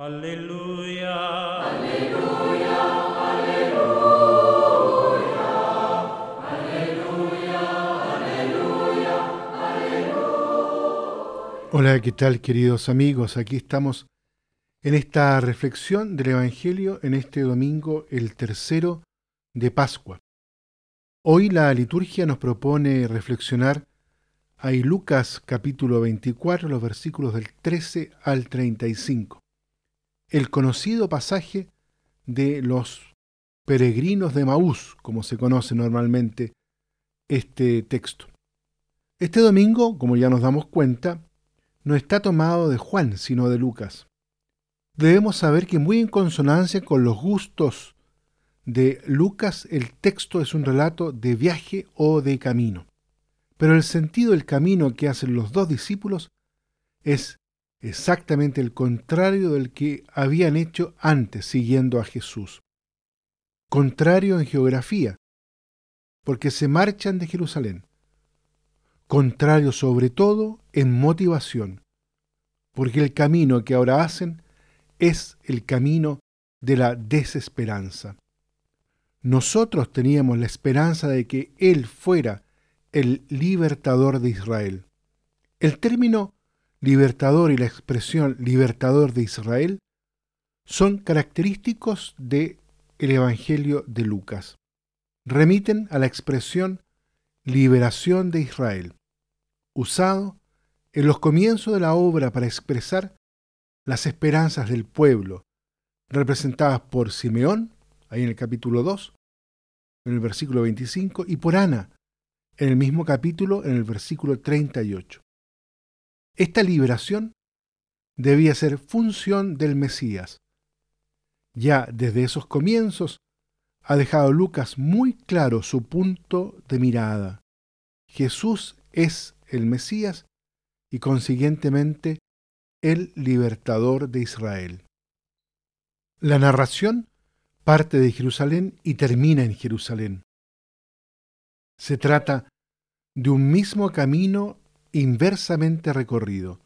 Aleluya. Hola, ¿qué tal queridos amigos? Aquí estamos en esta reflexión del Evangelio en este domingo, el tercero de Pascua. Hoy la liturgia nos propone reflexionar ahí Lucas capítulo 24, los versículos del 13 al 35. El conocido pasaje de los peregrinos de Maús, como se conoce normalmente este texto. Este domingo, como ya nos damos cuenta, no está tomado de Juan, sino de Lucas. Debemos saber que muy en consonancia con los gustos de Lucas, el texto es un relato de viaje o de camino. Pero el sentido del camino que hacen los dos discípulos es exactamente el contrario del que habían hecho antes siguiendo a Jesús. Contrario en geografía, porque se marchan de Jerusalén contrario sobre todo en motivación, porque el camino que ahora hacen es el camino de la desesperanza. Nosotros teníamos la esperanza de que Él fuera el libertador de Israel. El término libertador y la expresión libertador de Israel son característicos de el Evangelio de Lucas. Remiten a la expresión liberación de Israel usado en los comienzos de la obra para expresar las esperanzas del pueblo, representadas por Simeón, ahí en el capítulo 2, en el versículo 25, y por Ana, en el mismo capítulo, en el versículo 38. Esta liberación debía ser función del Mesías. Ya desde esos comienzos ha dejado Lucas muy claro su punto de mirada. Jesús es el Mesías y consiguientemente el libertador de Israel. La narración parte de Jerusalén y termina en Jerusalén. Se trata de un mismo camino inversamente recorrido,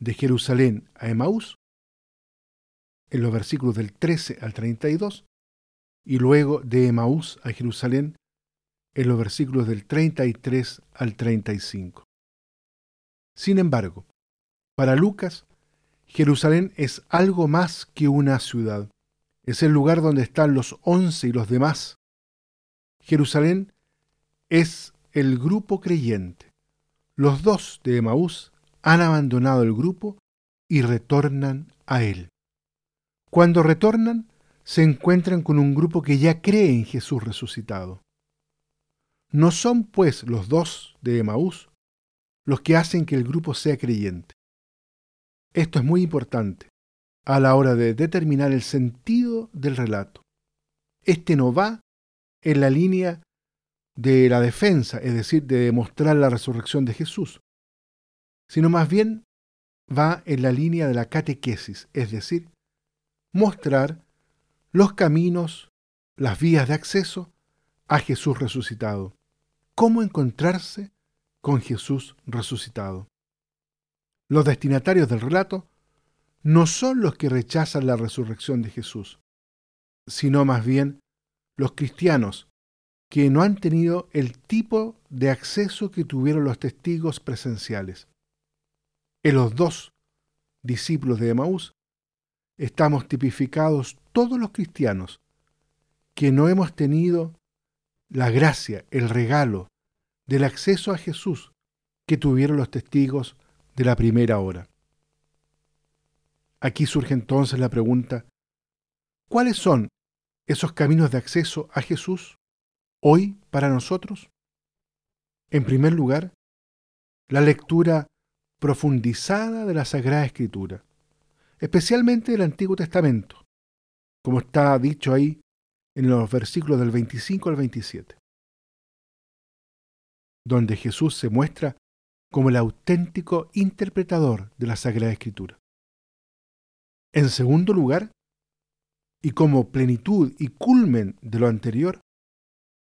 de Jerusalén a Emaús, en los versículos del 13 al 32, y luego de Emaús a Jerusalén en los versículos del 33 al 35. Sin embargo, para Lucas, Jerusalén es algo más que una ciudad. Es el lugar donde están los once y los demás. Jerusalén es el grupo creyente. Los dos de Emaús han abandonado el grupo y retornan a él. Cuando retornan, se encuentran con un grupo que ya cree en Jesús resucitado. No son, pues, los dos de Emaús los que hacen que el grupo sea creyente. Esto es muy importante a la hora de determinar el sentido del relato. Este no va en la línea de la defensa, es decir, de demostrar la resurrección de Jesús, sino más bien va en la línea de la catequesis, es decir, mostrar los caminos, las vías de acceso a Jesús resucitado cómo encontrarse con Jesús resucitado. Los destinatarios del relato no son los que rechazan la resurrección de Jesús, sino más bien los cristianos que no han tenido el tipo de acceso que tuvieron los testigos presenciales. En los dos discípulos de Emaús estamos tipificados todos los cristianos que no hemos tenido la gracia, el regalo del acceso a Jesús que tuvieron los testigos de la primera hora. Aquí surge entonces la pregunta, ¿cuáles son esos caminos de acceso a Jesús hoy para nosotros? En primer lugar, la lectura profundizada de la Sagrada Escritura, especialmente del Antiguo Testamento, como está dicho ahí en los versículos del 25 al 27, donde Jesús se muestra como el auténtico interpretador de la Sagrada Escritura. En segundo lugar, y como plenitud y culmen de lo anterior,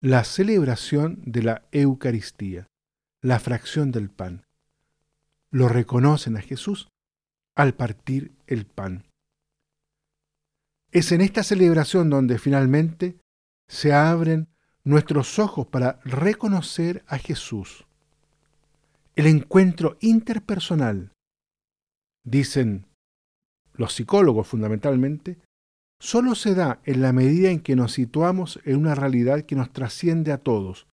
la celebración de la Eucaristía, la fracción del pan. Lo reconocen a Jesús al partir el pan. Es en esta celebración donde finalmente se abren nuestros ojos para reconocer a Jesús. El encuentro interpersonal, dicen los psicólogos fundamentalmente, solo se da en la medida en que nos situamos en una realidad que nos trasciende a todos,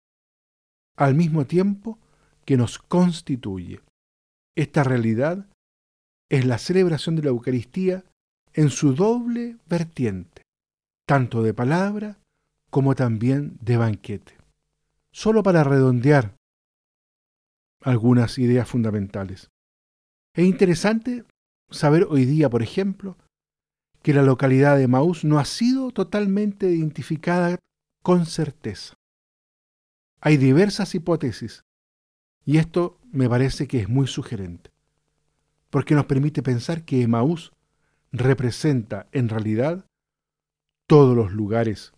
al mismo tiempo que nos constituye. Esta realidad es la celebración de la Eucaristía en su doble vertiente, tanto de palabra como también de banquete. Solo para redondear algunas ideas fundamentales. Es interesante saber hoy día, por ejemplo, que la localidad de Maús no ha sido totalmente identificada con certeza. Hay diversas hipótesis y esto me parece que es muy sugerente, porque nos permite pensar que Emaús representa en realidad todos los lugares.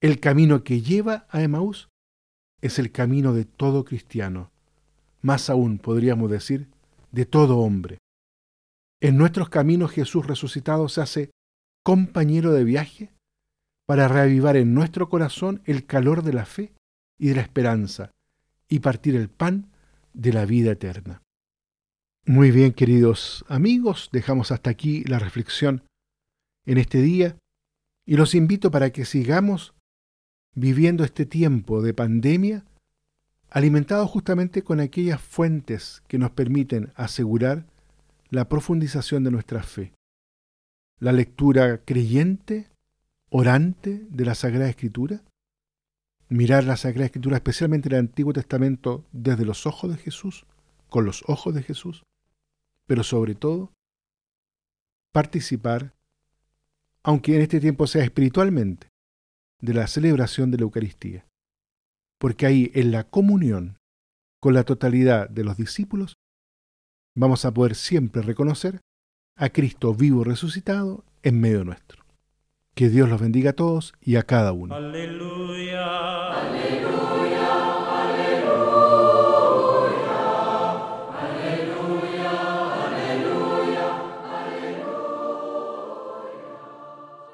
El camino que lleva a Emaús es el camino de todo cristiano, más aún podríamos decir, de todo hombre. En nuestros caminos Jesús resucitado se hace compañero de viaje para reavivar en nuestro corazón el calor de la fe y de la esperanza y partir el pan de la vida eterna. Muy bien, queridos amigos, dejamos hasta aquí la reflexión en este día y los invito para que sigamos viviendo este tiempo de pandemia alimentados justamente con aquellas fuentes que nos permiten asegurar la profundización de nuestra fe. La lectura creyente, orante de la Sagrada Escritura, mirar la Sagrada Escritura, especialmente el Antiguo Testamento, desde los ojos de Jesús, con los ojos de Jesús, pero sobre todo participar, aunque en este tiempo sea espiritualmente, de la celebración de la Eucaristía. Porque ahí, en la comunión con la totalidad de los discípulos, vamos a poder siempre reconocer a Cristo vivo resucitado en medio nuestro. Que Dios los bendiga a todos y a cada uno. Aleluya. Aleluya.